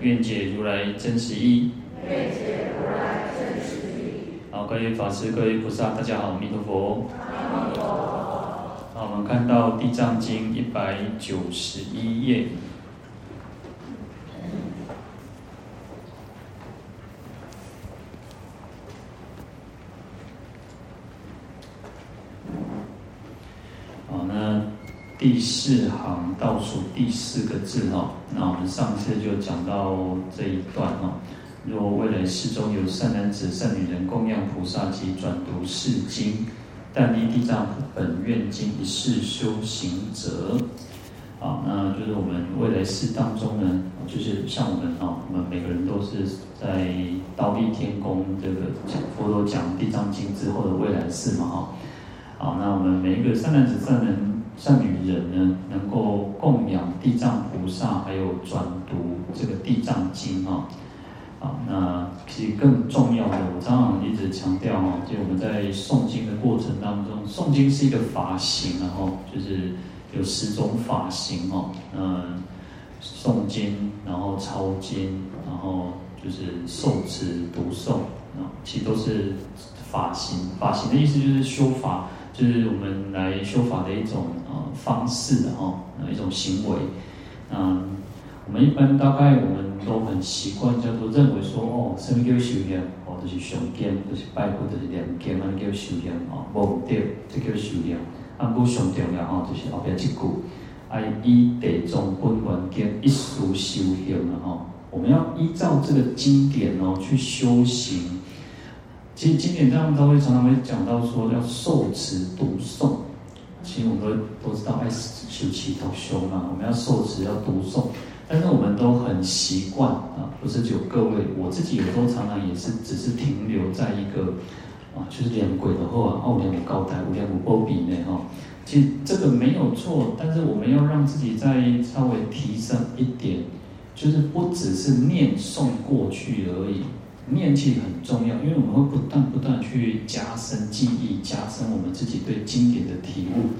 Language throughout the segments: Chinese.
愿解如来真实义。愿解如来真实义。好，各位法师、各位菩萨，大家好，阿弥陀佛。阿弥陀佛。好，我们看到《地藏经》一百九十一页。第四行倒数第四个字哈，那我们上次就讲到这一段哈。若未来世中有善男子、善女人供养菩萨及转读是经，但依地藏本愿经一世修行者，啊，那就是我们未来世当中呢，就是像我们啊，我们每个人都是在忉利天宫这个佛陀讲地藏经之后的未来世嘛哈。好，那我们每一个善男子、善人。善女人呢，能够供养地藏菩萨，还有转读这个地藏经啊，啊，那其实更重要的，我常常一直强调哈，就我们在诵经的过程当中，诵经是一个法行，然后就是有十种法行哦，嗯，诵经，然后抄经，然后就是受持读诵啊，其实都是法行。法行的意思就是修法。就是我们来修法的一种呃方式的哈，一种行为。嗯，我们一般大概我们都很习惯叫做认为说哦，什么叫修行？哦，就是上经，就是拜佛，就是念经，啊，叫修行哦，无对，这叫修行。啊，不上重要哦，就是后边一句，啊，依地藏本愿经一书修行了哈。我们要依照这个经典哦去修行。其实经典当中都会常常会讲到说要受持读诵，其实我们都都知道，爱修祈祷修嘛，我们要受持要读诵，但是我们都很习惯啊，不是只有各位，我自己有时候常常也是只是停留在一个啊，就是两轨的话，后两个高台，五两个波比内哈，其实这个没有错，但是我们要让自己再稍微提升一点，就是不只是念诵过去而已。念记很重要，因为我们会不断不断去加深记忆，加深我们自己对经典的体悟。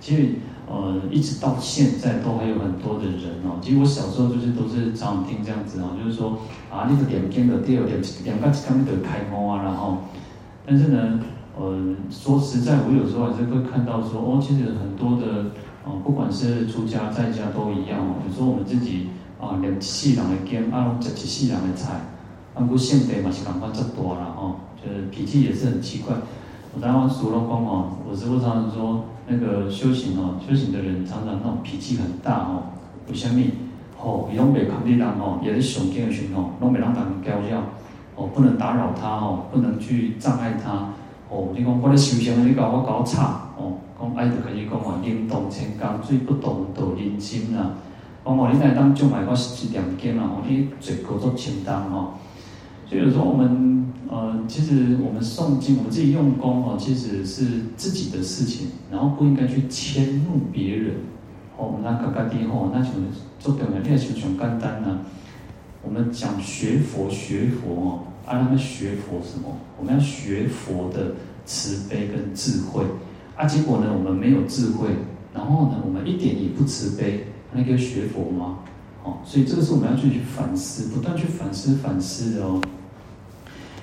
其实，呃，一直到现在都还有很多的人哦。其实我小时候就是都是常听这样子哦，就是说啊，那个点经的第二点两个刚的开通啊，然后，但是呢，呃，说实在，我有时候还是会看到说哦，其实很多的哦，不管是出家在家都一样哦。有时候我们自己啊，两细两的经啊，吃起细两的菜。啊，不现代嘛是赶快这多了吼，就是脾气也是很奇怪。我当时说了光哦，我师父常常说，那个修行哦，修行的人常常那种脾气很大哦。为什么？哦，伊拢袂抗力人哦，也是上经的时候，拢袂让他们教教哦，不能打扰他哦，不能去障碍他哦。你讲我咧修行，你搞我搞差哦，讲爱就可以讲话，灵动千钢，最不懂道人心啦。讲话你来当就买个一两件啊，你嘴口做清淡哦。所以有时候我们呃，其实我们诵经，我们自己用功哦，其实是自己的事情，然后不应该去迁怒别人。哦，那嘎嘎地吼，那就做表面练习很简单呢。我们讲学佛学佛哦，啊，他们学佛什么？我们要学佛的慈悲跟智慧。啊，结果呢，我们没有智慧，然后呢，我们一点也不慈悲，那个学佛吗？哦，所以这个是我们要去反思，不断去反思反思的哦。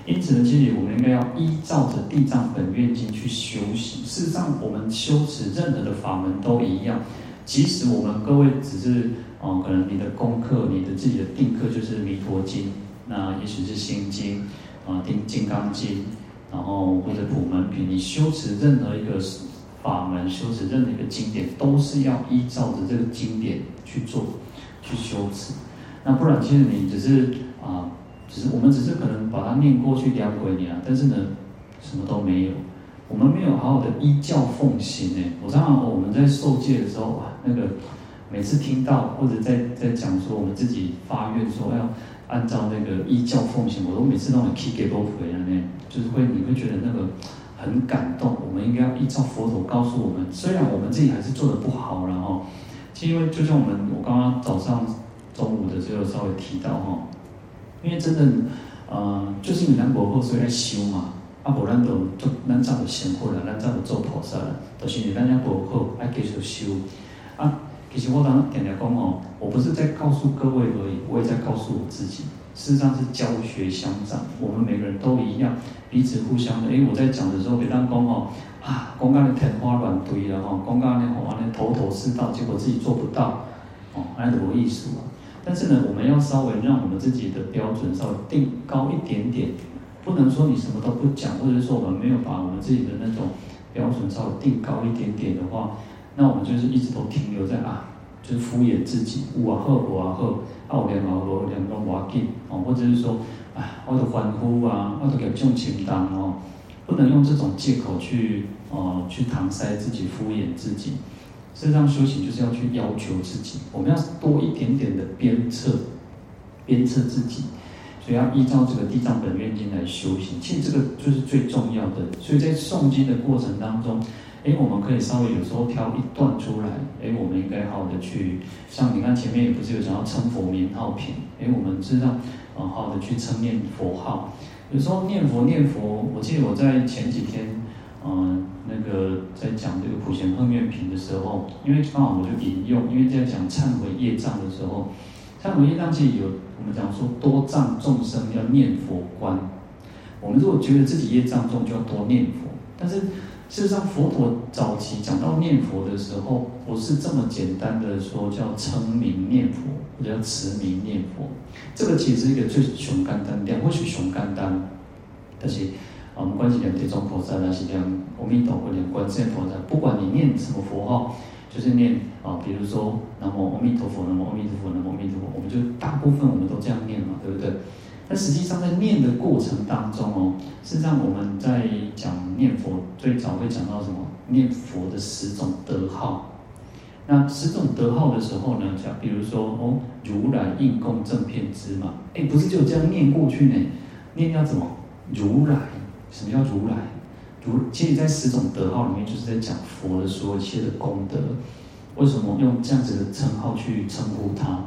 因此呢，其实我们应该要依照着《地藏本愿经》去修行。事实上，我们修持任何的法门都一样。即使我们各位只是哦，可能你的功课、你的自己的定课就是《弥陀经》，那也许是《心经》啊，《定金刚经》，然后或者普门品，你修持任何一个法门，修持任何一个经典，都是要依照着这个经典去做、去修持。那不然，其实你只是啊。只是我们只是可能把它念过去两回年，但是呢，什么都没有。我们没有好好的依教奉行呢。我常常我们在受戒的时候，哇，那个每次听到或者在在讲说我们自己发愿说要按照那个依教奉行，我都每次都很 keep 给波回来呢，就是会你会觉得那个很感动。我们应该要依照佛陀告诉我们，虽然我们自己还是做的不好，然后，因为就像我们我刚刚早上中午的时候稍微提到哈，因为真的，呃，就是因为咱无好，所以来修嘛。啊，无咱都做，咱早就成佛了，咱早就做菩萨了，就是因为咱家无好，爱继续修。啊，其实我刚刚点了讲哦，我不是在告诉各位而已，我也在告诉我自己。事实上是教学相长，我们每个人都一样，彼此互相的。因为，我在讲的时候，别当讲哦，啊，讲到你天花乱坠了哈，讲到你吼完了头头是道，结果自己做不到，哦，那多艺术啊！但是呢，我们要稍微让我们自己的标准稍微定高一点点，不能说你什么都不讲，或者说我们没有把我们自己的那种标准稍微定高一点点的话，那我们就是一直都停留在啊，就是敷衍自己，我好我好。奥联毛罗两个瓦给哦，或者是说，哎，我的欢呼啊，我的给重情当哦，不能用这种借口去哦去搪塞自己、敷衍自己。事实上，修行就是要去要求自己，我们要多一点点的鞭策，鞭策自己。所以要依照这个《地藏本愿经》来修行，其实这个就是最重要的。所以在诵经的过程当中。哎，我们可以稍微有时候挑一段出来。哎，我们应该好好的去，像你看前面也不是有讲到称佛名号品。哎，我们知道，好好的去称念佛号。有时候念佛念佛，我记得我在前几天，嗯，那个在讲这个普贤行愿品的时候，因为刚好我就引用，因为在讲忏悔业障的时候，忏悔业障其实有我们讲说多障众生要念佛观。我们如果觉得自己业障重，就要多念佛，但是。事实上，佛陀早期讲到念佛的时候，不是这么简单的说叫称名念佛，或者叫持名念佛。这个其实是一个最熊简单，两或许熊简单，但是，我们关系两这种菩萨那是这样阿弥陀佛两观世音菩萨，不管你念什么佛号，就是念啊，比如说南无阿弥陀佛，南无阿弥陀佛，南无阿弥陀佛，我们就大部分我们都这样念嘛，对不对？但实际上在念的过程当中哦，实际上我们在讲念佛，最早会讲到什么？念佛的十种德号。那十种德号的时候呢，讲比如说哦，如来应供正遍知嘛，哎，不是就这样念过去呢？念要怎么？如来，什么叫如来？如，其实，在十种德号里面，就是在讲佛的所有一切的功德。为什么用这样子的称号去称呼他？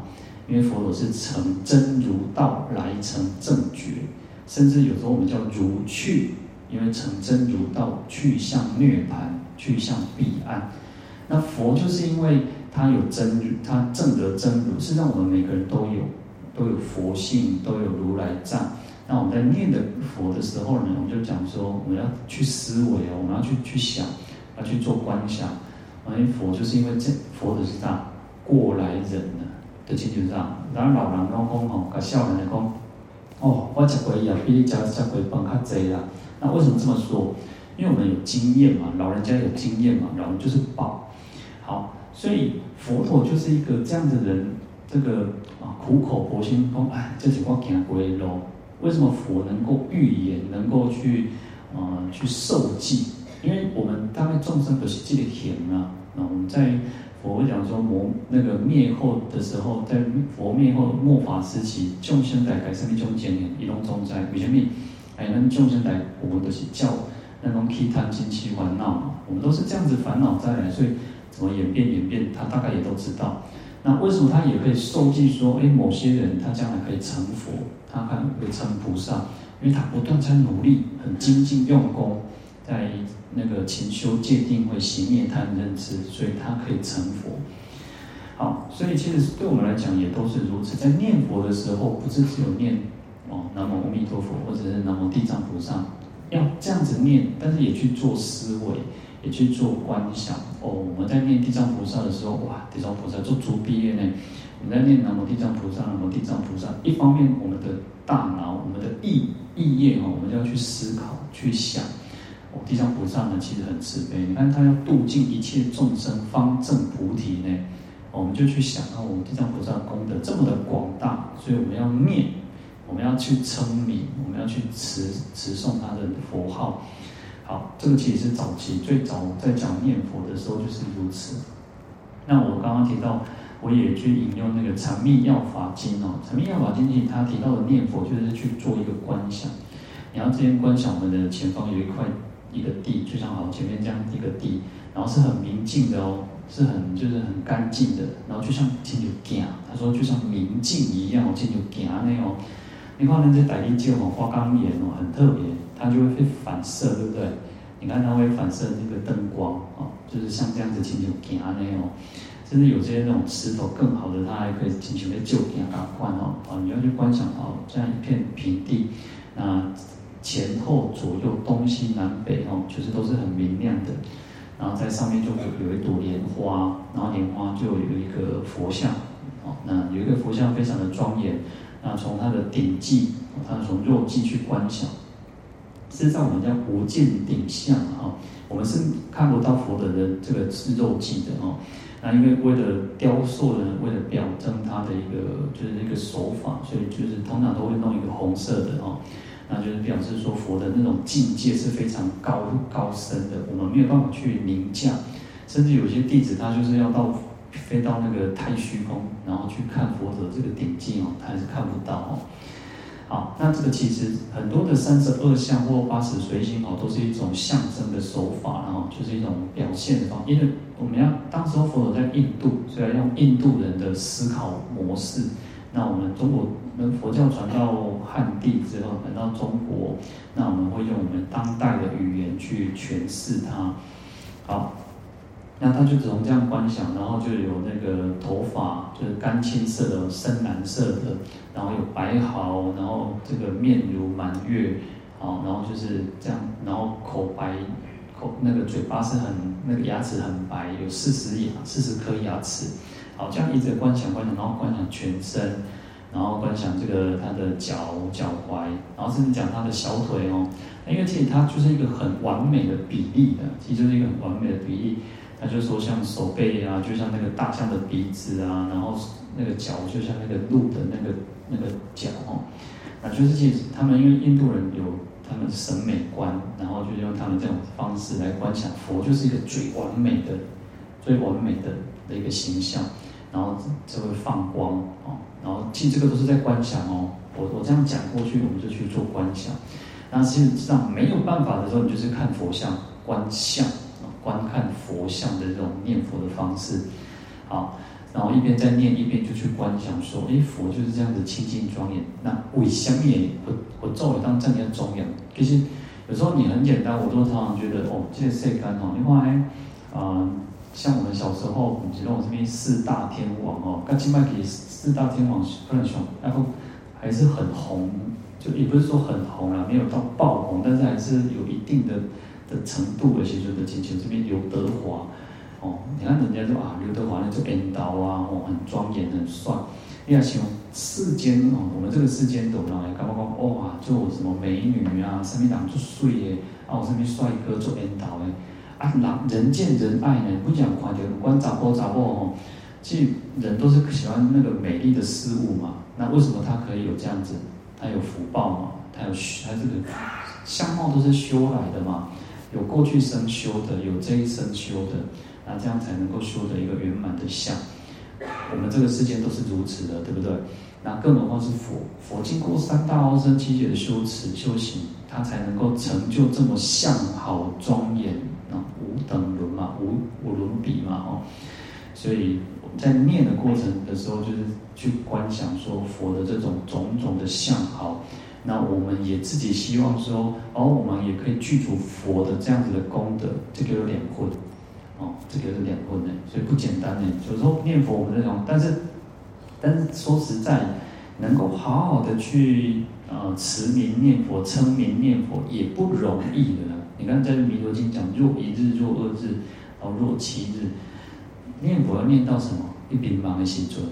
因为佛陀是成真如道来成正觉，甚至有时候我们叫如去，因为成真如道去向涅槃，去向彼岸。那佛就是因为他有真，他正得真如，是让我们每个人都有都有佛性，都有如来藏。那我们在念的佛的时候呢，我们就讲说，我们要去思维哦，我们要去去想，要去做观想。因为佛就是因为这佛的是大过来人呢。的亲像上，然后老人拢讲吼，甲少年来讲，哦，我吃过以后比你吃吃过饭较济啦。那为什么这么说？因为我们有经验嘛，老人家有经验嘛，老人就是宝。好，所以佛陀就是一个这样的人。这个啊，苦口婆心讲，哎，这是我行过的路。为什么佛能够预言，能够去、呃、去受记？因为我们大概众生都是这个行啊，那我们在。佛讲说，魔那个灭后的时候，在佛灭后末法时期，众生在改生命中间，一种中在为什么？哎，那众生在我们都是叫那种起贪嗔痴烦恼嘛，我们都是这样子烦恼再来，所以怎么演变演变，他大概也都知道。那为什么他也可以受记说，哎，某些人他将来可以成佛，他可能会成菩萨，因为他不断在努力，很精进用功，在。那个勤修戒定慧熄灭贪嗔痴，所以他可以成佛。好，所以其实对我们来讲也都是如此。在念佛的时候，不是只有念哦，南无阿弥陀佛，或者是南无地藏菩萨，要这样子念，但是也去做思维，也去做观想。哦，我们在念地藏菩萨的时候，哇，地藏菩萨做主毕业呢。我们在念南无地藏菩萨，南无地藏菩萨，一方面我们的大脑，我们的意意业哦，我们就要去思考，去想。哦，地藏菩萨呢，其实很慈悲。你看他要度尽一切众生，方证菩提呢。我们就去想到，我们地藏菩萨功德这么的广大，所以我们要念，我们要去称名，我们要去持持诵他的佛号。好，这个其实是早期最早在讲念佛的时候就是如此。那我刚刚提到，我也去引用那个《禅密要法经》哦，《禅密要法经》里他提到的念佛，就是去做一个观想。你要这边观想，我们的前方有一块一个地，就像好前面这样一个地，然后是很明净的哦，是很就是很干净的，然后就像进入镜，他说就像明镜一样哦，进入镜那哦。你看那些大理石哦，花岗岩哦，很特别，它就会被反射，对不对？你看它会反射那个灯光哦，就是像这样子进入镜那哦。甚至有些那种石头更好的，它还可以进行个旧镜啊观哦，啊，你要去观想哦，这样一片平地，那前后左右东西南北哦，就是都是很明亮的。然后在上面就会有一朵莲花，然后莲花就有一个佛像哦，那有一个佛像非常的庄严。那从它的顶髻，它从肉髻去观想，事实上我们叫无见顶相啊，我们是看不到佛的人这个是肉髻的哦。那因为为了雕塑呢，为了表征它的一个就是那个手法，所以就是通常都会弄一个红色的哦，那就是表示说佛的那种境界是非常高高深的，我们没有办法去凌驾，甚至有些弟子他就是要到。飞到那个太虚空，然后去看佛的这个顶髻哦，他还是看不到哦。好，那这个其实很多的三十二相或八十随形哦，都是一种象征的手法，然后就是一种表现的方法。因为我们要当时候佛陀在印度，所以要用印度人的思考模式。那我们中国那佛教传到汉地之后，传到中国，那我们会用我们当代的语言去诠释它。好。那他就只能这样观想，然后就有那个头发，就是干青色的、深蓝色的，然后有白毫，然后这个面如满月，好，然后就是这样，然后口白，口那个嘴巴是很那个牙齿很白，有四十牙，四十颗牙齿，好，这样一直观想观想，然后观想全身，然后观想这个他的脚脚踝，然后甚至讲他的小腿哦，因为其实它就是一个很完美的比例的，其实就是一个很完美的比例。他就说像手背啊，就像那个大象的鼻子啊，然后那个脚就像那个鹿的那个那个脚哦，那就是其实他们因为印度人有他们审美观，然后就用他们这种方式来观想佛，就是一个最完美的、最完美的的一个形象，然后就会放光哦，然后其实这个都是在观想哦。我我这样讲过去，我们就去做观想。那事实上没有办法的时候，你就是看佛像观相。观看佛像的这种念佛的方式，好，然后一边在念，一边就去观想说，哎，佛就是这样子清净庄严。那为什么我我作为当这样庄严？其实有时候你很简单，我都常常觉得哦，这个世间哦，你看哎，啊，像我们小时候，我们知道我这边四大天王哦，刚起码给四大天王非常红，然后还是很红，就也不是说很红啦，没有到爆红，但是还是有一定的。的程度，而且就的请求这边刘德华，哦，你看人家说啊，刘德华那做编导啊，哦，很庄严，很帅。你看像世间哦，我们这个世间都来刚刚讲哇，做什么美女啊，上面长做帅耶，啊，我上面帅哥做编导诶，啊，人人见人爱呢，不讲夸张，不管咋播咋播哦，其实人都是喜欢那个美丽的事物嘛。那为什么他可以有这样子？他有福报嘛？他有他这个相貌都是修来的嘛？有过去生修的，有这一生修的，那这样才能够修得一个圆满的相。我们这个世界都是如此的，对不对？那更何况是佛，佛经过三大阿僧只劫的修持修行，他才能够成就这么相好庄严，那无等伦嘛，无无伦比嘛，哦。所以在念的过程的时候，就是去观想说佛的这种种种的相好。那我们也自己希望说，哦，我们也可以具足佛的这样子的功德，这个有两分，哦，这个是两分的，所以不简单呢。有时候念佛我们这种，但是，但是说实在，能够好好的去呃持名念佛、称名念佛也不容易的。你看在《弥陀经》讲，若一日、若二日，哦，若七日，念佛要念到什么？一笔忙的时阵，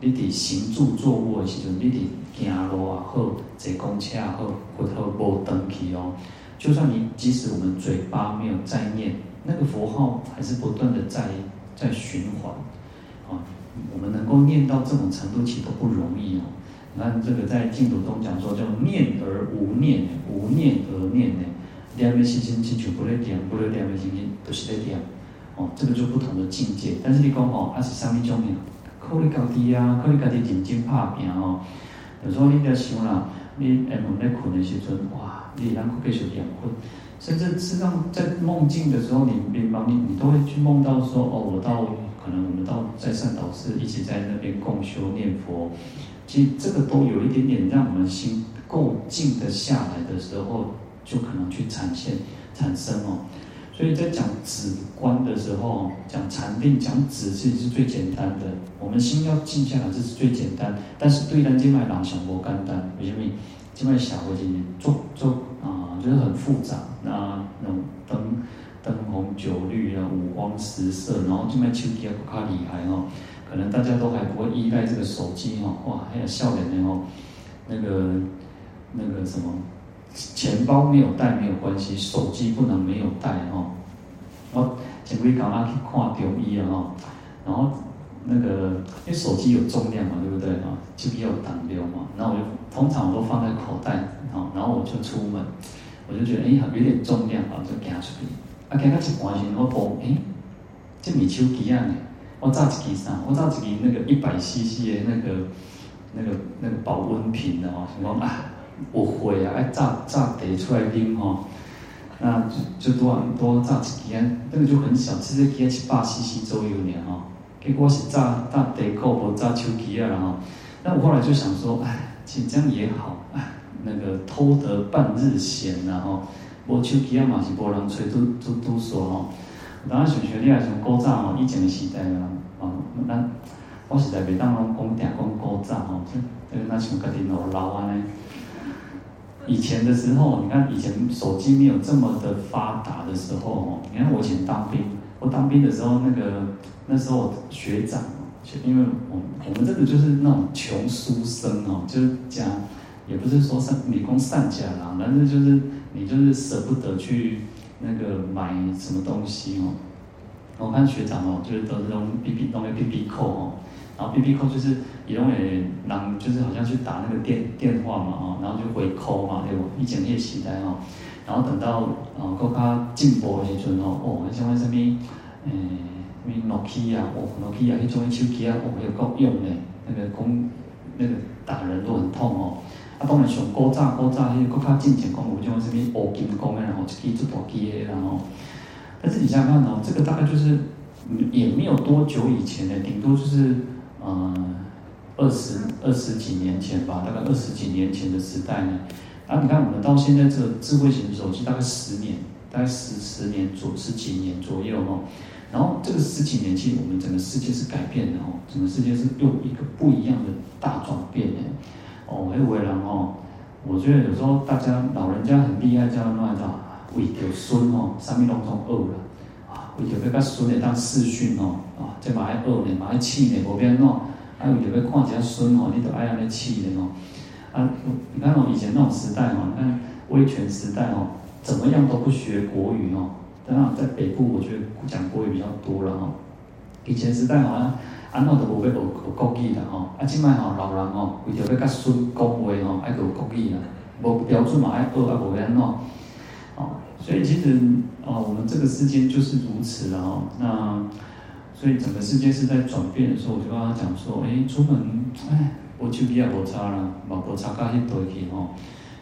你得行住坐卧的时阵，你得。行路啊，好坐公车啊，好或者无登去哦。就算你即使我们嘴巴没有在念那个佛号，还是不断的在在循环啊。我们能够念到这种程度，其实都不容易哦。你看这个在净土中讲说叫念而无念，无念而念呢。念的心心清楚，不会点，不会念的心心都是在点哦。这个就不同的境界。但是你讲哦，它是上面讲的，靠你家己啊，靠你家己认真打拼哦。有时候你在想啦，你下晡在困的时阵，哇，你能够继续养困，甚至实际上在梦境的时候，你你帮你你都会去梦到说，哦，我到可能我们到在善导寺一起在那边共修念佛，其实这个都有一点点让我们心够静得下来的时候，就可能去产现产生哦。所以在讲止观的时候，讲禅定、讲止，其实是最简单的。我们心要静下来，这是最简单。但是对咱今麦人想不简单，为什么？今麦社会是做做啊，就是很复杂。那那种灯灯红酒绿啊，五光十色，然后今麦手机也不卡厉害哦。可能大家都还不会依赖这个手机哦，哇，还有笑脸的哦，那个那个什么。钱包没有带没有关系，手机不能没有带哦。我前几天刚刚去看中医啊哈，然后那个因为手机有重量嘛，对不对啊？就比较挡流嘛。然后我就通常我都放在口袋啊，然后我就出门，我就觉得哎呀有点重量啊，就拿出去。啊，给他一关心我讲，哎，这米手机啊，我揸一支啥？我揸一支那个一百 CC 的那个那个那个保温瓶的哦，什么啊？我会啊，爱炸炸得出来拎哦，那就就多多炸几件，那个就很小，其实几七八 cc 左右呢哈。结果是炸炸得够不炸手机啊哈。那我后来就想说，哎，其实这样也好，哎，那个偷得半日闲然后，无手机啊嘛是无人吹，都都都说吼。当然想想你也像古早吼，以前的时代啊，哦，那我实在袂当拢讲定讲古早吼，这个那像家己老老安尼。以前的时候，你看以前手机没有这么的发达的时候哦，你看我以前当兵，我当兵的时候那个那时候学长，因为我我们这个就是那种穷书生哦，就是讲也不是说善理工善假啦，但是就是你就是舍不得去那个买什么东西哦。我看学长哦，就是都是用 B B 弄个 B B 扣哦。然后 B B 扣就是也用诶，人就是好像去打那个电电话嘛，哦，然后就回扣嘛，对不？以前那时代哦，然后等到呃更加进步的时阵哦，哦，像那什么，诶，什么诺基亚哦，诺基亚迄种手机啊，哦，有够用的，那个工那个打人都很痛哦。啊，当然上古早古早迄个更加进前讲有种什么黄金光的，然后一支最大支的，然后，但是你想想看哦，这个大概就是也没有多久以前的，顶多就是。嗯，二十二十几年前吧，大概二十几年前的时代呢。然后你看，我们到现在这个智慧型手机，大概十年，大概十十年左十几年左右哦。然后这个十几年其实我们整个世界是改变的哦，整个世界是用一个不一样的大转变的。哦，还有为了哦，我觉得有时候大家老人家很厉害，叫那叫为着孙哦，啥物拢总学了。为着要甲孙会当视讯哦，啊，这嘛爱饿呢，嘛爱试呢，无变喏，啊，为着要看一下孙哦，你都爱安尼试的哦。啊，你看哦，以前那种时代哦，你看威权时代哦，怎么样都不学国语哦。当然在北部，我觉得讲国语比较多了哦。以前时代好像安怎都无要学学国语的哦，啊，即摆吼老人哦，为着要甲孙讲话哦，爱学国语啦，无标准嘛爱学啊，无变喏，哦。所以其实、哦，我们这个世界就是如此了哦。那所以整个世界是在转变的时候，我就跟他讲说：哎，出门哎，我手机也无插了，冇无插到迄堆去哦。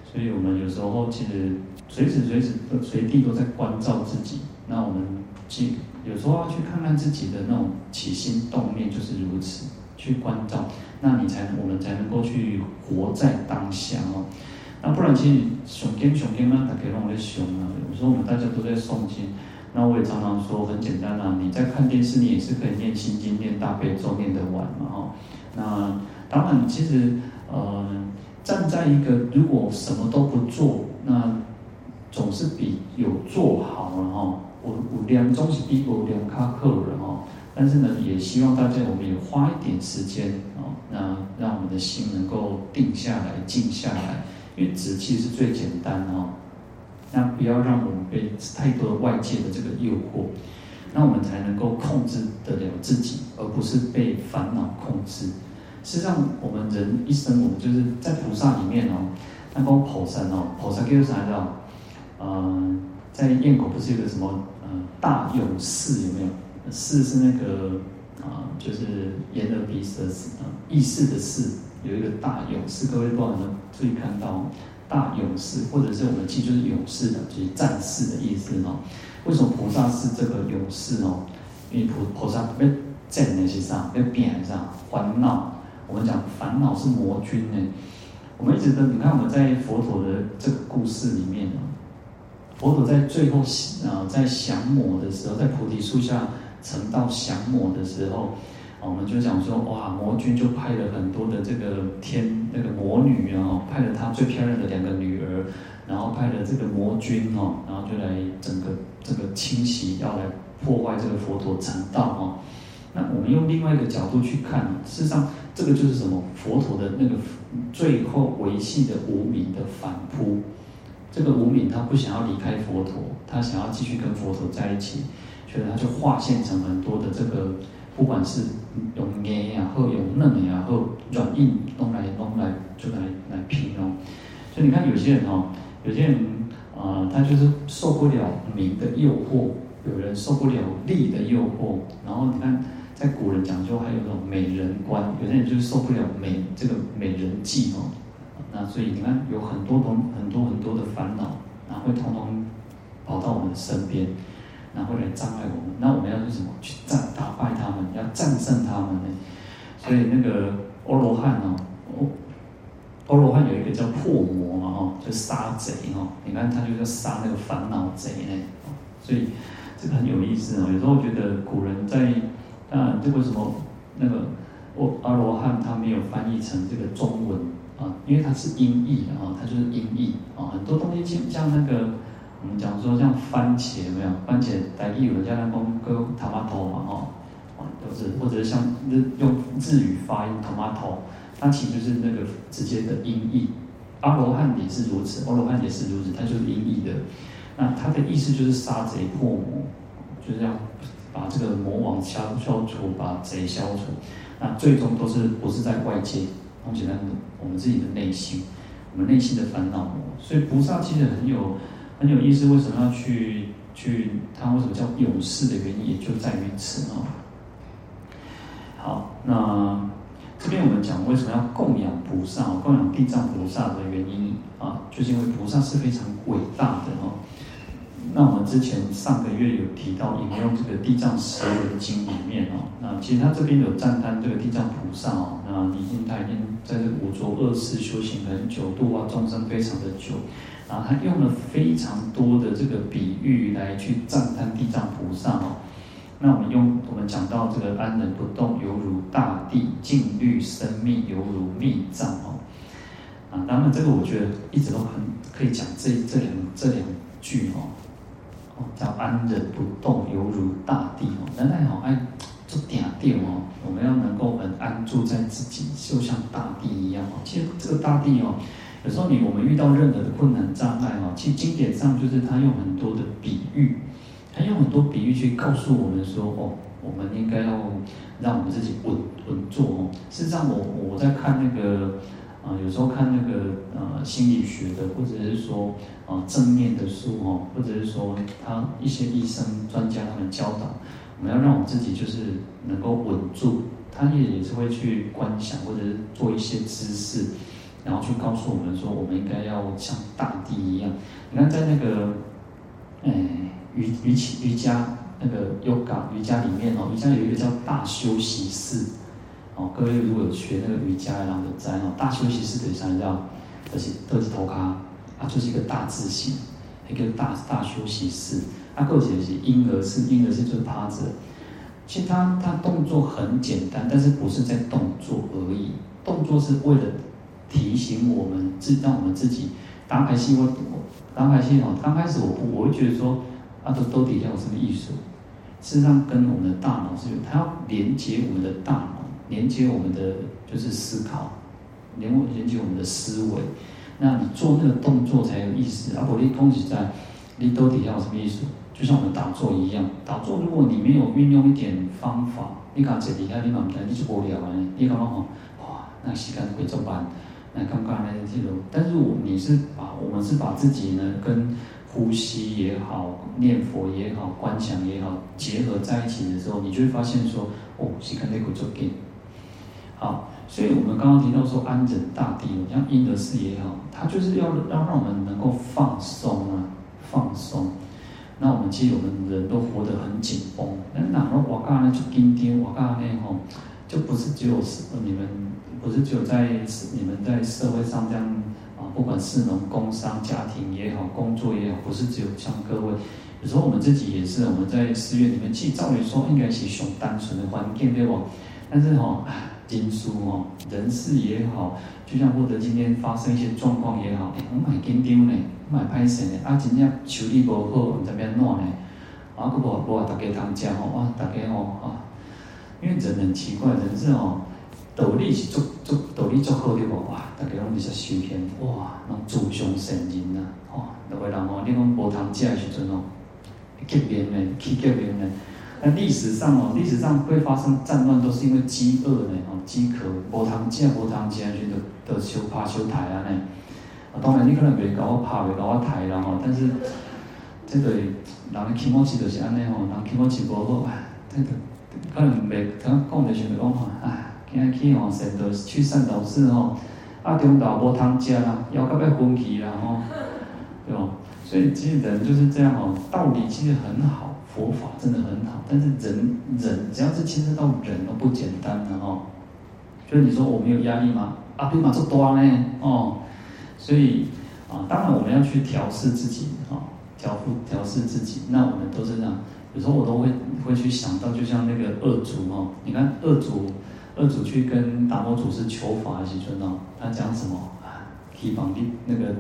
所以我们有时候其实随时随时随地都在关照自己。那我们去有时候要去看看自己的那种起心动念，就是如此去关照，那你才我们才能够去活在当下哦。那不然，其实诵经诵经嘛，大家拢在诵啊。有时候我们大家都在诵经，那我也常常说，很简单啊。你在看电视，你也是可以念心经、念大悲咒，念得完嘛，哈。那当然，其实呃，站在一个如果什么都不做，那总是比有做好了哈。我我两种是比我两卡克了哈。但是呢，也希望大家我们也花一点时间啊，那让我们的心能够定下来、静下来。因为止气是最简单哦，那不要让我们被太多的外界的这个诱惑，那我们才能够控制得了自己，而不是被烦恼控制。事实上，我们人一生，我们就是在菩萨里面哦，那讲菩萨哦，菩萨叫啥叫？嗯，在燕口不是有个什么嗯大勇士有没有？士是那个啊，就是眼耳鼻舌啊，意识的识有一个大勇士，各位不知道有没有注意看到大勇士，或者是我们记就是勇士的，就是战士的意思哦。为什么菩萨是这个勇士哦？因为菩菩萨要战的是啥？要变的是啥？烦恼。我们讲烦恼是魔君呢。我们一直都你看我们在佛陀的这个故事里面哦。佛陀在最后啊，在降魔的时候，在菩提树下成道降魔的时候，我们就讲说，哇，魔君就派了很多的这个天那个魔女啊，派了他最漂亮的两个女儿，然后派了这个魔君哦，然后就来整个这个清洗，要来破坏这个佛陀成道哦。那我们用另外一个角度去看，事实上这个就是什么？佛陀的那个最后维系的无名的反扑。这个无明他不想要离开佛陀，他想要继续跟佛陀在一起，所以他就化现成很多的这个，不管是用硬呀，或用嫩呀，或软硬，弄来弄来就来来拼哦。所以你看有些人哦，有些人啊、他就是受不了名的诱惑，有人受不了利的诱惑，然后你看在古人讲究还有那种美人观，有些人就是受不了美这个美人计哦。那所以你看，有很多很很多很多的烦恼，然后会通通跑到我们的身边，然后来障碍我们。那我们要去什么？去战打败他们，要战胜他们呢？所以那个阿罗汉哦，阿罗汉有一个叫破魔嘛，哦，就杀贼哦。你看他就叫杀那个烦恼贼呢。所以这个很有意思哦。有时候觉得古人在啊，这为什么那个阿阿罗汉他没有翻译成这个中文？啊，因为它是音译的啊，它就是音译啊，很多东西像像那个我们讲说像番茄有没有？番茄台语有人叫它讲个 tomato 嘛，哈，啊，都是或者像日用日语发音 tomato，它其实就是那个直接的音译。阿罗汉也是如此，阿罗汉也是如此，它就是音译的。那它的意思就是杀贼破魔，就是要把这个魔王消消除，把贼消除。那最终都是不是在外界。而且呢，我们自己的内心，我们内心的烦恼，所以菩萨其实很有很有意思。为什么要去去？他为什么叫勇士的原因，也就在于此啊。好，那这边我们讲为什么要供养菩萨，供养地藏菩萨的原因啊，就是因为菩萨是非常伟大的哦。那我们之前上个月有提到引用这个《地藏十轮经》里面哦，那其实他这边有赞叹这个地藏菩萨哦，那已经他已经在这五浊恶世修行很久，度化众生非常的久，然后他用了非常多的这个比喻来去赞叹地藏菩萨哦。那我们用我们讲到这个安忍不动犹如大地，静虑生命犹如密藏哦。啊，当然这个我觉得一直都很可以讲这这两这两句哦。叫安忍不动，犹如大地哦。人类好爱做定定哦，我们要能够很安住在自己，就像大地一样哦。其实这个大地哦，有时候你我们遇到任何的困难障碍哦，其实经典上就是他用很多的比喻，他用很多比喻去告诉我们说哦，我们应该要让我们自己稳稳坐哦。事实上，我我在看那个。啊，有时候看那个呃心理学的，或者是说啊正面的书哦，或者是说他一些医生专家他们教导，我们要让我们自己就是能够稳住，他也也是会去观想或者是做一些姿势，然后去告诉我们说，我们应该要像大地一样。你看在那个诶瑜瑜瑜伽那个 yoga 瑜伽里面哦，瑜伽有一个叫大休息室。哦，各位如果有学那个瑜伽，然后在哦，大休息室的想要，而且特子头咖，啊，就是一个大字形，一个大大休息室。啊，构起的是婴儿室，婴儿室就是趴着。其实它它动作很简单，但是不是在动作而已，动作是为了提醒我们，自让我们自己打开心。我打开心哦，刚开始我不我会觉得说，啊，这到底下有什么艺术？事实上，跟我们的大脑是有，它要连接我们的大脑。连接我们的就是思考，连连接我们的思维，那你做那个动作才有意思。啊，不，你恭喜在，你到底要什么意思？就像我们打坐一样，打坐如果你没有运用一点方法，你讲这里下你嘛唔得，你就无聊啊！你讲嘛哇，那时间会怎么办？那刚刚那些这种，但是我你是把我们是把自己呢跟呼吸也好，念佛也好，观想也好，结合在一起的时候，你就会发现说，哦，时间内够足紧。好，所以我们刚刚提到说安忍大地，像阴德寺也好，它就是要让让我们能够放松啊，放松。那我们其实我们人都活得很紧绷，那哪个我刚刚就紧张，我刚刚那吼，就不是只有是你们，不是只有在你们在社会上这样啊，不管是农工商、家庭也好，工作也好，不是只有像各位，有时候我们自己也是，我们在寺院里面，其实照理说应该是很单纯的环境对不？但是吼，经书哦，人事也好，就像或者今天发生一些状况也好，我蛮紧张呢。买歹势呢，啊，真正处理无好，毋知要怎呢？啊，佫无无啊大家通食吼，哇，大家吼啊，因为人很奇怪，人是吼道理是足足道理足好对无？哇，大家拢是修行，哇，拢自相善人呐，吼，有个人吼，你讲无通食的时阵吼，革命呢，去革命呢。那历史上哦，历史上会发生战乱，都是因为饥饿呢，吼，饥渴，无通食，无通食，就就就相拍相杀啊呢。当然，你可能袂甲我拍，袂甲我抬啦吼，但是，这个人的气质就是安尼吼，人气质无好，这个可能袂，讲讲的时候讲吼，哎，今日去吼善导去善导寺吼，啊中昼无通食啦，腰到要昏去啦吼，对吧？所以其实人就是这样吼，道理其实很好，佛法真的很好，但是人人只要是牵涉到人都不简单的哦。就是你说我没有压力吗？啊，对嘛，这多呢，哦。所以啊，当然我们要去调试自己啊，调复调试自己。那我们都是这样，有时候我都会会去想到，就像那个二祖哦，你看二祖，二祖去跟达摩祖师求法的时候哦，他讲什么啊？提防那个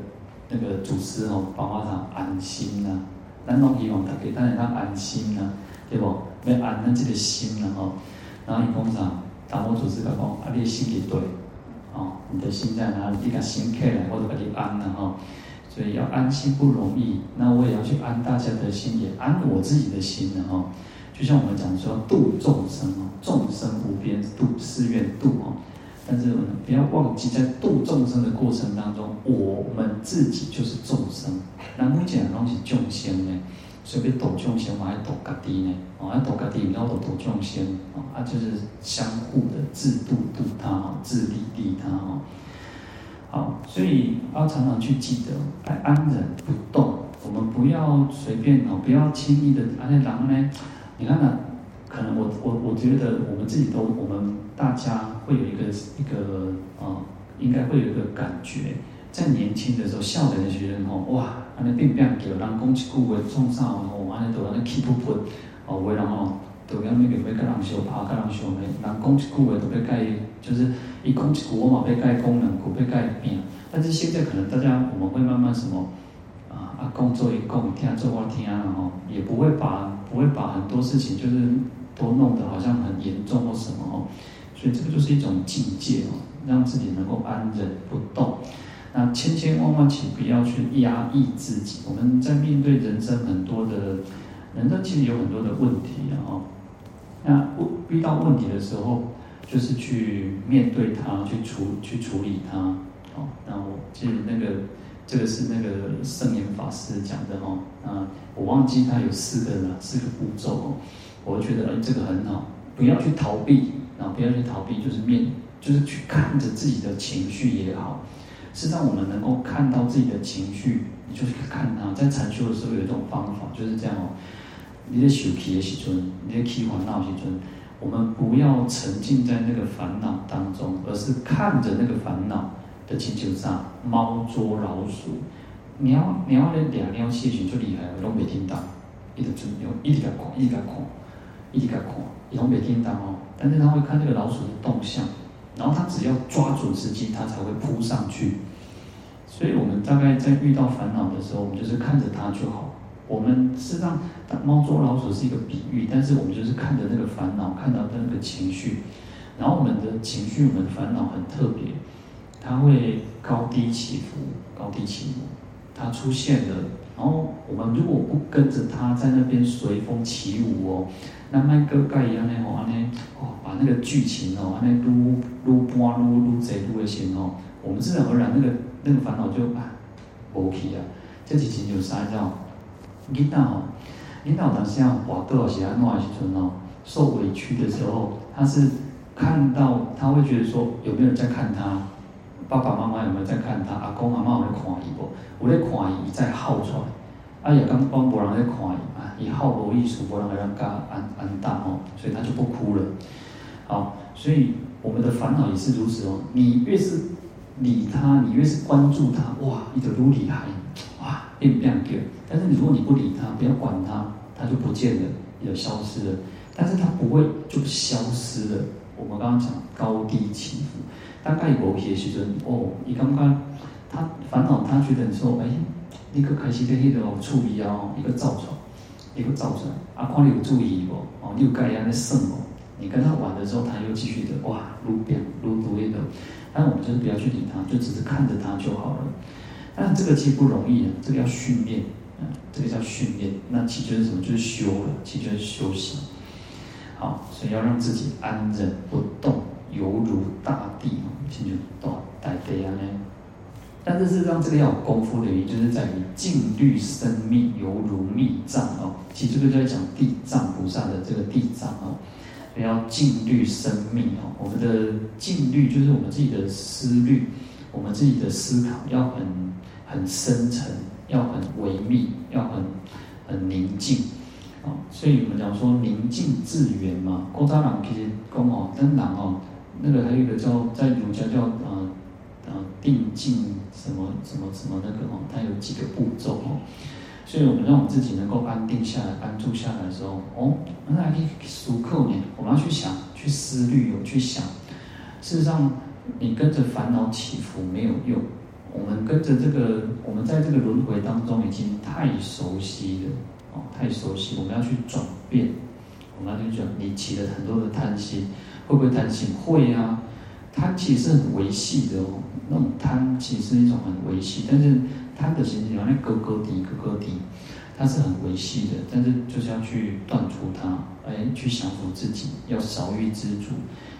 那个祖师哦，帮他安心呐、啊，咱拢希望他给他让他安心呐、啊，对不？要安咱这个心呐、啊、吼。然后一讲啥？达摩祖师讲，啊，你的心里对。哦，你的心在哪里？你把心开了，或者把你安了哈。所以要安心不容易，那我也要去安大家的心，也安我自己的心的哈。就像我们讲说度众生哦，众生无边，度誓愿度哦。但是我们不要忘记，在度众生的过程当中，我们自己就是众生。那目前东西众生呢？所以度众生，我还度家己呢，哦，要度家己，然后度度众生，哦，啊，就是相互的自度度他，哦，自利利他，哦，好，所以要常常去记得，来安忍不动，我们不要随便哦，不要轻易的，而且然后呢，你看呢，可能我我我觉得我们自己都，我们大家会有一个一个啊，应该会有一个感觉，在年轻的时候，少年的时候吼，哇。安尼变变叫人讲一句话创啥吼，安尼都安尼气噗噗，哦，有个人吼，都要那个要跟人相拍，跟人相骂，人讲一句话都要改，就是一讲一句我嘛要改讲两句，要改变。但是现在可能大家我们会慢慢什么啊，啊，工作一讲，听做我听，然后也不会把不会把很多事情就是都弄得好像很严重或什么哦，所以这个就是一种境界哦，让自己能够安忍不动。那千千万万，请不要去压抑自己。我们在面对人生很多的，人生其实有很多的问题。哦，那遇到问题的时候，就是去面对它，去处去处理它。哦，那我记得那个这个是那个圣严法师讲的哦。啊，我忘记他有四个了，四个步骤哦。我觉得哎，这个很好，不要去逃避啊，不要去逃避，就是面，就是去看着自己的情绪也好。是让，我们能够看到自己的情绪，你就去看它。在禅修的时候，有一种方法就是这样哦。你在修气的时阵，你在起烦恼的时阵，我们不要沉浸在那个烦恼当中，而是看着那个烦恼的亲像啥，猫捉老鼠。你要你要连两条线就厉害了，拢没听到，一直转，一直在看，一直在看，一直在看，伊拢没听到哦。但是他会看这个老鼠的动向。然后他只要抓准时机，他才会扑上去。所以我们大概在遇到烦恼的时候，我们就是看着它就好。我们实际上，猫捉老鼠是一个比喻，但是我们就是看着那个烦恼，看到那个情绪。然后我们的情绪，我们的烦恼很特别，它会高低起伏，高低起伏。它出现了，然后我们如果不跟着他在那边随风起舞哦。那麦哥盖一样呢，吼，安尼哦，把那个剧情哦，安尼撸撸波撸撸贼撸的行我们自然而然那个那个烦恼就啊，无去啊，这几集就啥叫领导哦，领导当时要活多少时安怎的时阵哦，受委屈的时候，他是看到他会觉得说有没有人在看他，爸爸妈妈有没有在看他，阿公阿妈有没有看伊不？有咧看伊，伊在号出来。啊，也刚刚无人在看伊嘛，伊号无意思，无人来让他安安大哦，所以他就不哭了。好，所以我们的烦恼也是如此哦。你越是理他，你越是关注他，哇，你就愈厉害，哇，变变变。但是如果你不理他，不要管他，他就不见了，也消失了。但是他不会就消失了。我们刚刚讲高低起伏，大概有些时阵哦，你刚刚他烦恼，他觉得你说，哎。你个开始在迄个处理啊，一个造出，一个造出来，啊，看你有注意不？哦，你有该安尼算哦。你跟他玩的时候，他又继续的哇，如变如如一个。但我们就是不要去理他，就只是看着他就好了。但这个其实不容易啊，这个要训练，嗯，这个叫训练。那其实就是什么？就是修了，其实就是休息。好，所以要让自己安忍不动，犹如大地哦，其实都大地安尼。但是事实上，这个要有功夫的原因，就是在于静虑生命，犹如密藏哦。其实这个就在讲地藏菩萨的这个地藏哦，要静虑生命哦。我们的静虑就是我们自己的思虑，我们自己的思考要很很深沉，要很微密，要很很宁静啊。所以我们讲说宁静致远嘛。古早人其实讲哦，真难哦。那个还有一个叫在儒家叫呃呃定静。什么什么什么那个哦，它有几个步骤哦，所以我们让我们自己能够安定下来、安住下来的时候，哦，那还可以熟扣呢？我们要去想、去思虑、有去想。事实上，你跟着烦恼起伏没有用。我们跟着这个，我们在这个轮回当中已经太熟悉了哦，太熟悉。我们要去转变，我们要去转。你起了很多的叹息，会不会贪心？会啊。贪其实是很维系的哦，那种贪其实是一种很维系，但是贪的心情好像高高低、高高低，它是很维系的，但是就是要去断除它，哎，去降服自己，要少欲知足。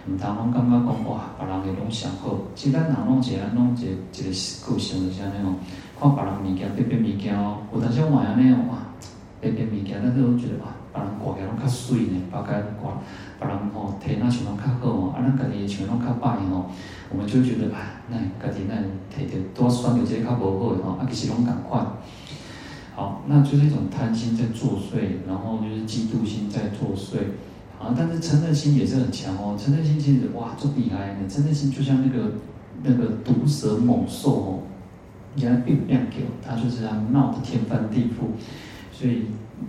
唔通拢感觉讲哇，别人会拢想好，其实咱哪弄起来弄一个一个个性就是安尼哦，看别人物件别别物件哦，有当时我也安尼哦，哇，别别物件，但是我觉得哇，别人挂起来拢较水呢，别个挂。别人吼提那像拢较好哦，啊，咱家己像拢较歹吼，我们就觉得哎，那家己那提着多选着这个较无好的吼，啊，其实拢共款。好，那就是一种贪心在作祟，然后就是嫉妒心在作祟，啊，但是嗔恨心也是很强哦，嗔恨心其实哇，做厉害的，嗔恨心就像那个那个毒蛇猛兽哦，人家并不亮给，它就是要闹得天翻地覆，所以。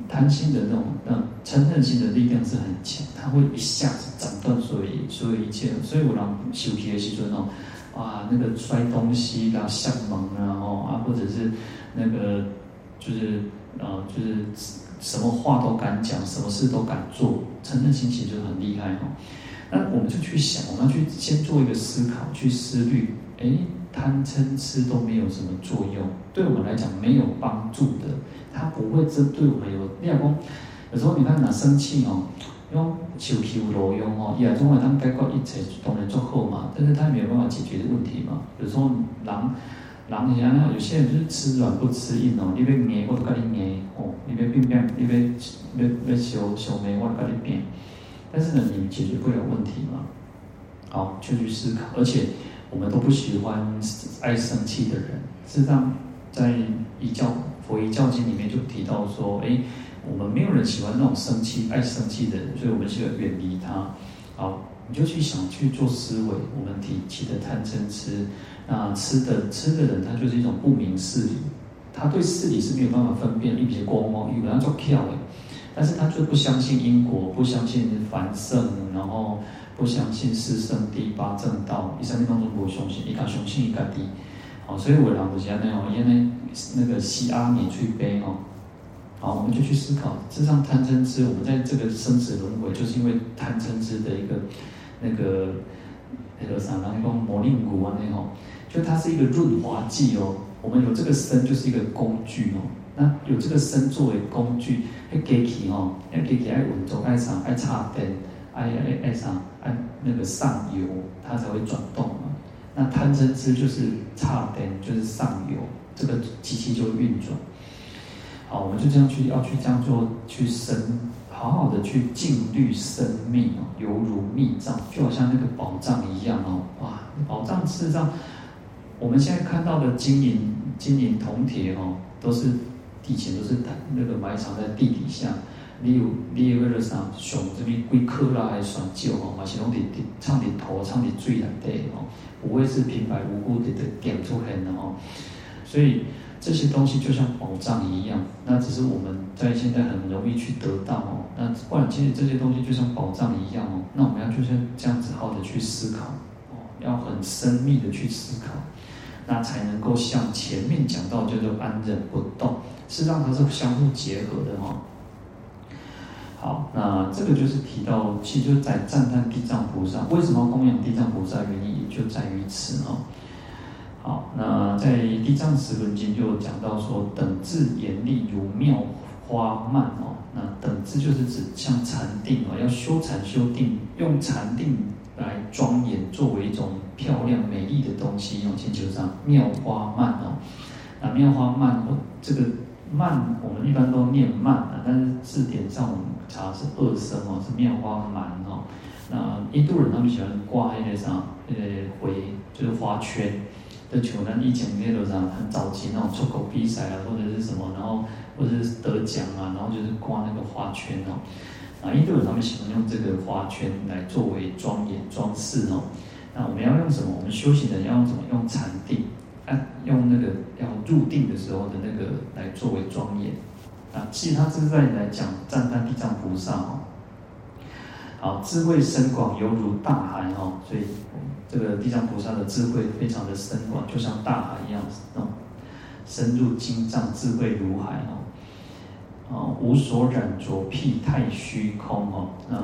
贪心的那种、那嗔恨心的力量是很强，它会一下子斩断所有、所有一切。所以我让修皮的时阵哦，哇，那个摔东西啦、相芒啊，哦啊，或者是那个就是呃，就是什么话都敢讲，什么事都敢做，嗔恨心其实就很厉害哦。那我们就去想，我们要去先做一个思考，去思虑，哎，贪嗔痴都没有什么作用，对我们来讲没有帮助的。他不会针对我们有，你讲，有时候你看哪生气哦，用求求罗用哦，也中国他们概括一切当然做后嘛，但是他没有办法解决的问题嘛。有时候狼，狼一样，有些人就是吃软不吃硬哦，你要硬我就跟你硬哦，你要变变，你要要要修修眉我就跟你变，但是呢，你解决不了问题嘛。好，就去思考，而且我们都不喜欢爱生气的人，事实上在一教。佛一教经里面就提到说，哎，我们没有人喜欢那种生气、爱生气的人，所以我们需要远离他。好，你就去想去做思维，我们提起的贪嗔痴，那吃的吃的人，他就是一种不明事理，他对事理是没有办法分辨，一别光芒，有人做跳的，但是他就不相信因果，不相信凡圣，然后不相信四圣谛八正道，第三地方中不相信，一个相信一个地。好，所以我让大家那样，因为那个西阿弥去悲哦，好，我们就去思考，事实上贪嗔痴，我们在这个生死轮回，就是因为贪嗔痴的一个那个那个啥，那个魔力骨啊那种，就它是一个润滑剂哦。我们有这个身就是一个工具哦，那有这个身作为工具，要给起哦，要给起爱稳重爱啥爱插电，爱爱爱啥爱那个上游，它才会转动嘛。那贪嗔痴就是插电，就是上游，这个机器就会运转。好，我们就这样去要去这样做，去生，好好的去净虑生命哦，犹如密藏，就好像那个宝藏一样哦，哇，宝藏事实上，我们现在看到的金银、金银铜铁哦，都是以前都是那个埋藏在地底下。你有你有那个啥上这边几克拉还算少哦，嘛是拢伫伫藏伫土、藏伫水内底哦，不会是平白无故的的点出来的哦，所以。这些东西就像宝藏一样，那只是我们在现在很容易去得到哦。那不然，其实这些东西就像宝藏一样哦。那我们要就是这样子好的去思考哦，要很深密的去思考，那才能够像前面讲到叫做安忍不动，实际上它是相互结合的哈。好，那这个就是提到，其实就在赞叹地藏菩萨为什么供养地藏菩萨，原因也就在于此哈。好，那在《地藏十轮经》就讲到说，等至严厉如妙花蔓哦。那等至就是指像禅定哦，要修禅修定，用禅定来庄严，作为一种漂亮美丽的东西，用星球上妙花蔓哦。那妙花蔓哦，这个蔓我们一般都念蔓啊，但是字典上我们查是二声哦，是妙花满哦。那印度人他们喜欢挂一个啥，呃，回就是花圈。就像咱以前那路上很早期那种出口比赛啊，或者是什么，然后或者是得奖啊，然后就是挂那个花圈哦。啊，印度人他们喜欢用这个花圈来作为庄严装饰哦。那我们要用什么？我们修行人要用什么？用禅定，啊，用那个要入定的时候的那个来作为庄严。啊，其实他这是在来讲赞叹地藏菩萨哦。好，智慧深广，犹如大海哦，所以。这个地藏菩萨的智慧非常的深广，就像大海一样，哦，深入经藏，智慧如海哦，啊，无所染着，辟太虚空哦。那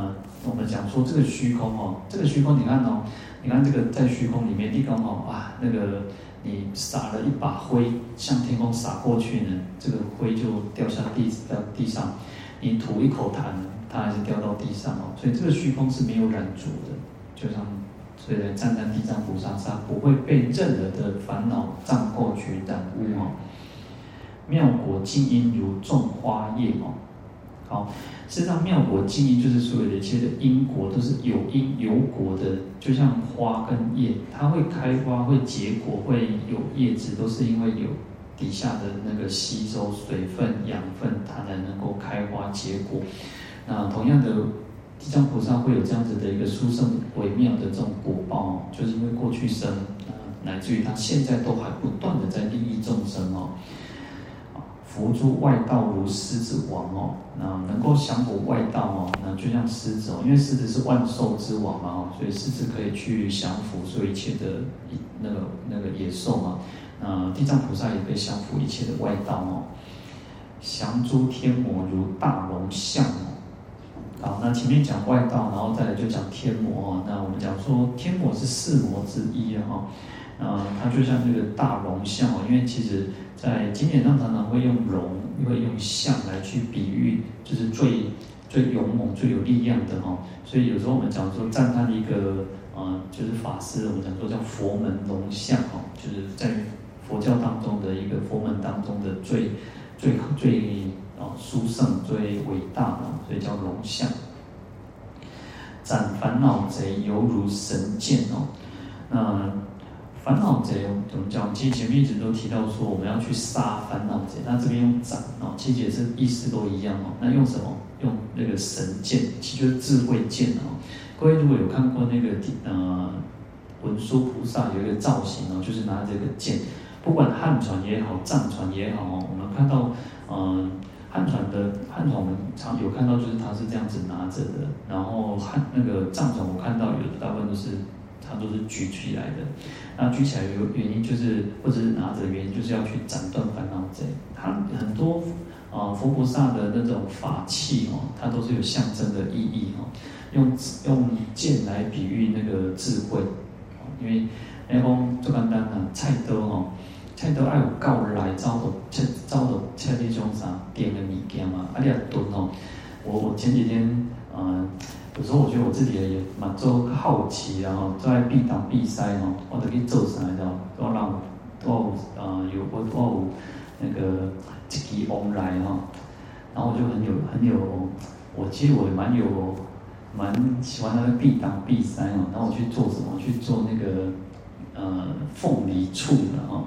我们讲说这个虚空哦，这个虚空你看哦，你看这个在虚空里面，地藏哦，啊，那个你撒了一把灰，向天空撒过去呢，这个灰就掉下地掉地上，你吐一口痰，它还是掉到地上哦。所以这个虚空是没有染足的，就像。所以站在地藏菩萨，上不会被任何的烦恼障过去染污哦。妙果净音如种花叶哦。好，实际上妙果净音就是所有的一切的因果都是有因有果的，就像花跟叶，它会开花、会结果、会有叶子，都是因为有底下的那个吸收水分、养分，它才能够开花结果。那同样的。地藏菩萨会有这样子的一个殊胜微妙的这种果报，就是因为过去生啊，乃至于他现在都还不断的在利益众生哦。伏诸外道如狮子王哦，那能够降伏外道哦，那就像狮子哦，因为狮子是万兽之王嘛哦，所以狮子可以去降伏所有一切的那个那个野兽嘛。那地藏菩萨也可以降伏一切的外道哦，降诸天魔如大龙象哦。好，那前面讲外道，然后再来就讲天魔哦。那我们讲说天魔是四魔之一哈，啊，它就像这个大龙象哦。因为其实在经典上常常会用龙，会用象来去比喻，就是最最勇猛、最有力量的哈。所以有时候我们讲说赞叹一个啊，就是法师，我们讲说叫佛门龙象哈，就是在佛教当中的一个佛门当中的最最最。哦，殊胜最伟大哦，所以叫龙象。斩烦恼贼犹如神箭哦。那烦恼贼怎么讲？其实前面一直都提到说，我们要去杀烦恼贼。那这边用斩哦，其实也是意思都一样哦。那用什么？用那个神剑，其实就是智慧剑哦。各位如果有看过那个呃文殊菩萨有一个造型哦，就是拿这个剑，不管汉传也好，藏传也好哦，我们看到嗯。汉传的汉传，我们常有看到，就是他是这样子拿着的。然后汉那个藏传，我看到有的大部分都是它都是举起来的。那举起来有原因，就是或者是拿着的原因，就是要去斩断烦恼贼。他很多啊佛菩萨的那种法器哦，它都是有象征的意义哦。用用剑来比喻那个智慧，因为那方做简单啊菜刀哦。菜刀爱有够来，招到切找到切这种啥点的物件嘛？啊，你要炖哦。我我前几天，嗯、有时候我觉得我自己也蛮做好奇然后在避挡避塞哦，我得去做啥，你知道？我让我呃有我我有那个一支翁来哈，然后我就很有很有，我其实我也蛮有蛮喜欢那个必当必塞哦，然后我去做什么？去做那个呃凤梨醋的哈，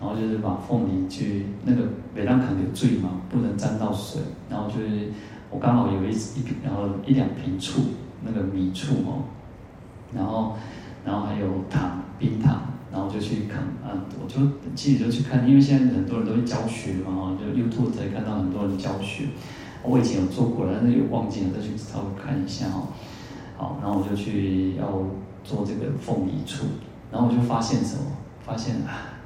然后就是把凤梨去那个每当肯定醉嘛，不能沾到水，然后就是我刚好有一一瓶，然后一两瓶醋，那个米醋哦，然后然后还有糖冰糖。然后就去看啊，我就其实就去看，因为现在很多人都会教学嘛，就 YouTube 可以看到很多人教学。我以前有做过，但是又忘记了，再去稍微看一下哦。好，然后我就去要做这个凤梨醋，然后我就发现什么？发现啊，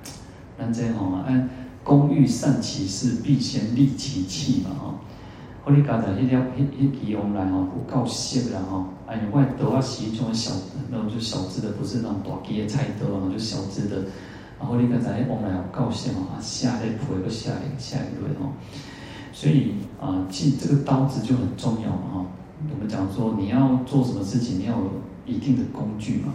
那这样哦，按工欲善其事，必先利其器嘛，哈。我哩刚才一条一一提翁来哦，不够细啦吼，哎，外刀啊是一种小，那种就小只的，不是那种大支的菜刀啊，就小只的。然后你刚才翁来有，够细哦，下一铺一个下一下一个哦。所以啊，其实这个刀子就很重要嘛哈。我们讲说你要做什么事情，你要有一定的工具嘛。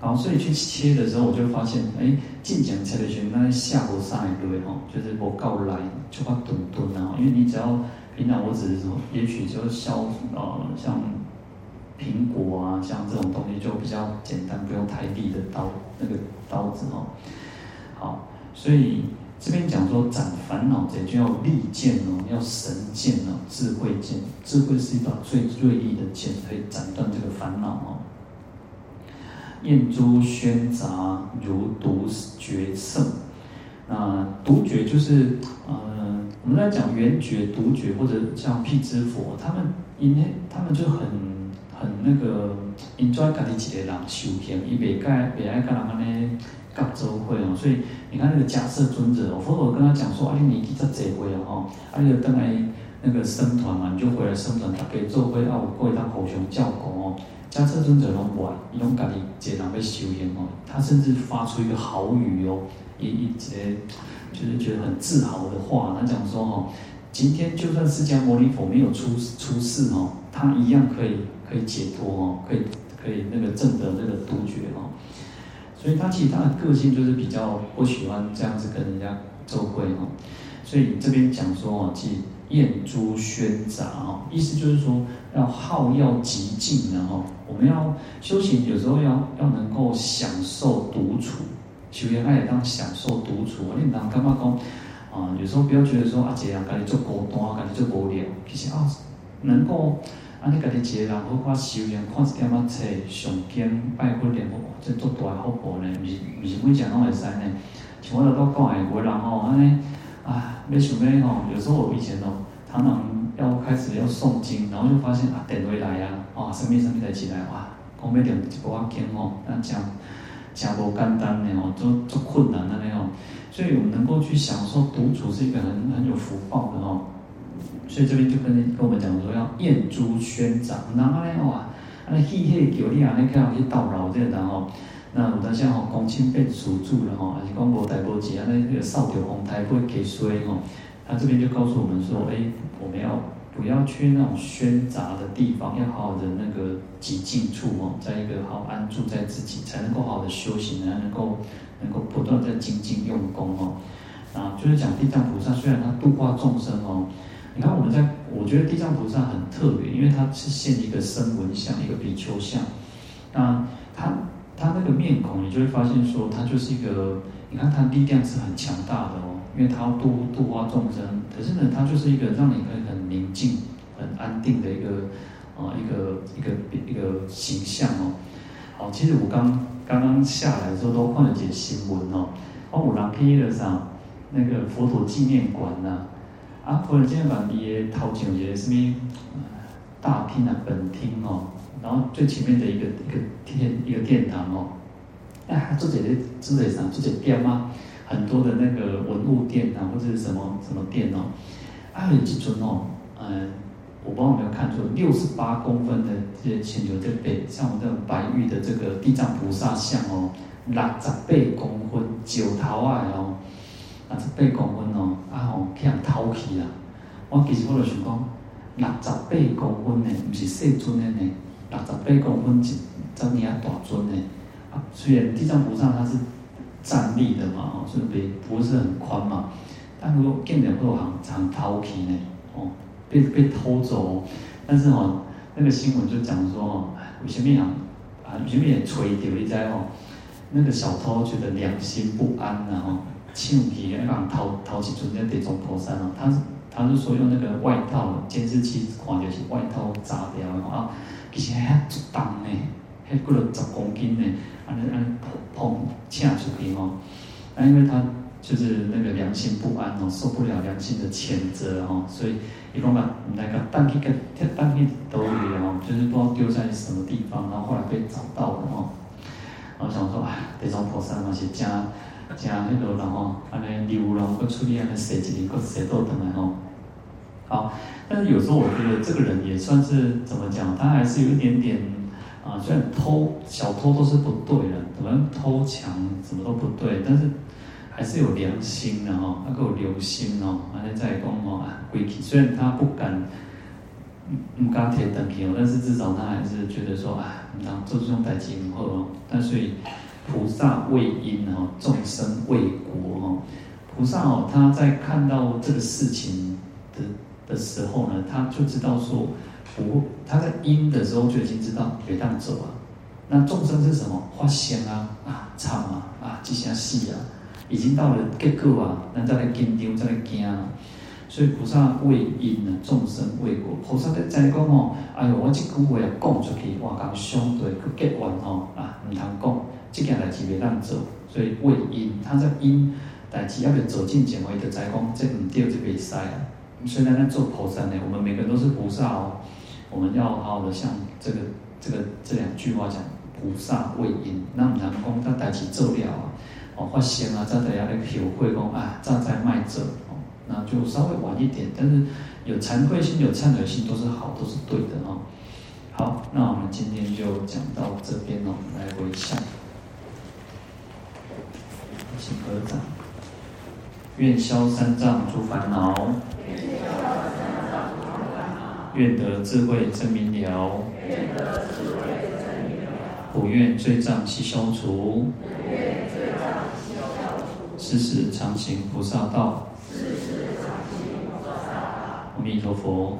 好，所以去切的时候，我就发现，哎，进讲切的时候，那下不上一堆哈，就是我够来就怕钝钝啊，因为你只要。平常我只是说，也许就削呃，像苹果啊，像这种东西就比较简单，不用太利的刀，那个刀子哦。好，所以这边讲说斩烦恼贼就要利剑哦，要神剑哦，智慧剑，智慧是一把最锐利的剑，可以斩断这个烦恼哦。燕珠喧杂如独绝胜，那独绝就是呃。我们在讲圆觉、独觉，或者像辟支佛，他们因为他们就很很那个，enjoy 家己一个人修行，伊袂该袂爱跟人安尼夹做伙哦。所以你看那个迦叶尊者哦，佛陀跟他讲说：“啊，你年纪才侪岁啊，吼，啊，你就等来那个僧团嘛，你就回来僧团，大家做伙啊，有过一当互相教功哦。”迦叶尊者拢不爱，伊拢家己一个人要修行哦。他甚至发出一个豪语哦，一一节。就是觉得很自豪的话，他讲说哦，今天就算释迦牟尼佛没有出出世哦，他一样可以可以解脱哦，可以可以那个证得那个独觉哦。所以他其实他的个性就是比较不喜欢这样子跟人家做会哦。所以这边讲说哦，即焰珠喧杂哦，意思就是说要好要极静然后我们要修行，有时候要要能够享受独处。修行爱当享受独处，你唔通感觉讲啊，有时候不要觉得说啊，这样家己做孤单，家己做无聊。其实啊，能够啊，你家己一个人好好修行，看一点仔册，上经拜佛念佛，这做大福报呢，毋是毋是每讲拢会使呢。像我哋都讲诶，有人吼安尼啊，要想要吼，有时候以前哦，常常要开始要诵经，然后就发现啊，电话来啊，啊，什么什么代志来哇，讲要念一部经吼，那讲。讲不简单的哦，都都困难的那种，所以我们能够去享受独处是一个很很有福报的哦。所以这边就跟跟我们讲说，要焰珠喧杂，然后呢哇，那气气叫你啊，你看去叨扰这个然后，那有的像吼公亲变属住了吼，还是讲无代无志啊，那那个扫掉红台不会给衰吼。他这边就告诉我们说，哎，我们要。不要去那种喧杂的地方，要好好的那个寂静处哦，在一个好安住在自己，才能够好好的修行，才能够能够不断在精进用功哦。啊，就是讲地藏菩萨，虽然他度化众生哦，你看我们在，我觉得地藏菩萨很特别，因为他是现一个声闻相，一个比丘相。那他他那个面孔，你就会发现说，他就是一个，你看他力量是很强大的哦。因为他要度度化众生，可是呢，他就是一个让你可以很宁静、很安定的一个啊，一个一个一个，形象哦。好，其实我刚刚刚下来的时候都看了几个新闻哦。哦，有人去了啥？那个佛陀纪念馆呐，啊，佛陀纪念馆也头前有一个什么大厅啊、本厅哦，然后最前面的一个一个殿一个殿堂哦，哎，做这个做这啥？做这店吗？很多的那个文物店啊，或者是什么什么店哦，还有几尊哦，嗯，我不知道有没有看错，六十八公分的这些千牛这背，像我们这种白玉的这个地藏菩萨像哦，六十八公分，九头啊哦，六十八公分哦，啊吼，去人偷去啦。我其实我就想讲，六十八公分的，不是细尊的呢，六十八公分是这么样大尊的啊。虽然地藏菩萨他是。站立的嘛，哦，是不不是很宽嘛，但如果见人会有行行偷去呢，哦，被被偷走，但是哦，那个新闻就讲说哦，有什么样啊，有什么也吹掉一在哦，那个小偷觉得良心不安，然后抢去那个偷偷去中间地藏菩萨哦，他他是说用那个外套监视器看就是外套砸掉的啊，其实还很重呢，还过了十公斤呢，安尼安碰碰抢出去哦，那，因为他。就是那个良心不安哦，受不了良心的谴责哦，所以一共把那个当地个当地兜里哦，就是不知道丢在什么地方，然后后来被找到了哦。然后想说，哎，地藏菩萨那些加加那个然后安尼流浪不出力，安尼舍一个舍到等来哦。好，但是有时候我觉得这个人也算是怎么讲，他还是有一点点啊，虽然偷小偷都是不对的，可能偷抢什么都不对，但是。还是有良心的哈，还够留心哦。完了再讲哦，归去。虽然他不敢，唔敢贴登去哦，但是至少他还是觉得说啊，当做这种代志唔好哦。但所以菩萨为因哦，众生为果哦。菩萨哦，他在看到这个事情的的时候呢，他就知道说，不，他在因的时候就已经知道别当走啊。那众生是什么？发现啊啊，唱啊啊，即声死啊。已经到了结果啊，那再来紧张，再来惊啊！所以菩萨为因啊，众生为果。菩萨在在讲哦，哎呦，我这句话要讲出去，哇，讲相对去结缘哦啊，唔通讲，这件代志别当做。所以为因，他在因代志要要走进前，我就知讲，这唔对就袂使啊。虽然咱做菩萨呢，我们每个人都是菩萨哦，我们要好好的像这个这个这两句话讲，菩萨畏因，那唔通讲，他代志做了啊。哦，发现啊，再等下来体会讲啊，站在卖者哦，那就稍微晚一点，但是有惭愧心、有忏悔心都是好，都是对的哦。好，那我们今天就讲到这边哦，来回向，请合掌，愿消三障诸烦恼，愿得智慧真明了，普愿罪障悉消除。世世常行菩萨道。阿弥陀佛。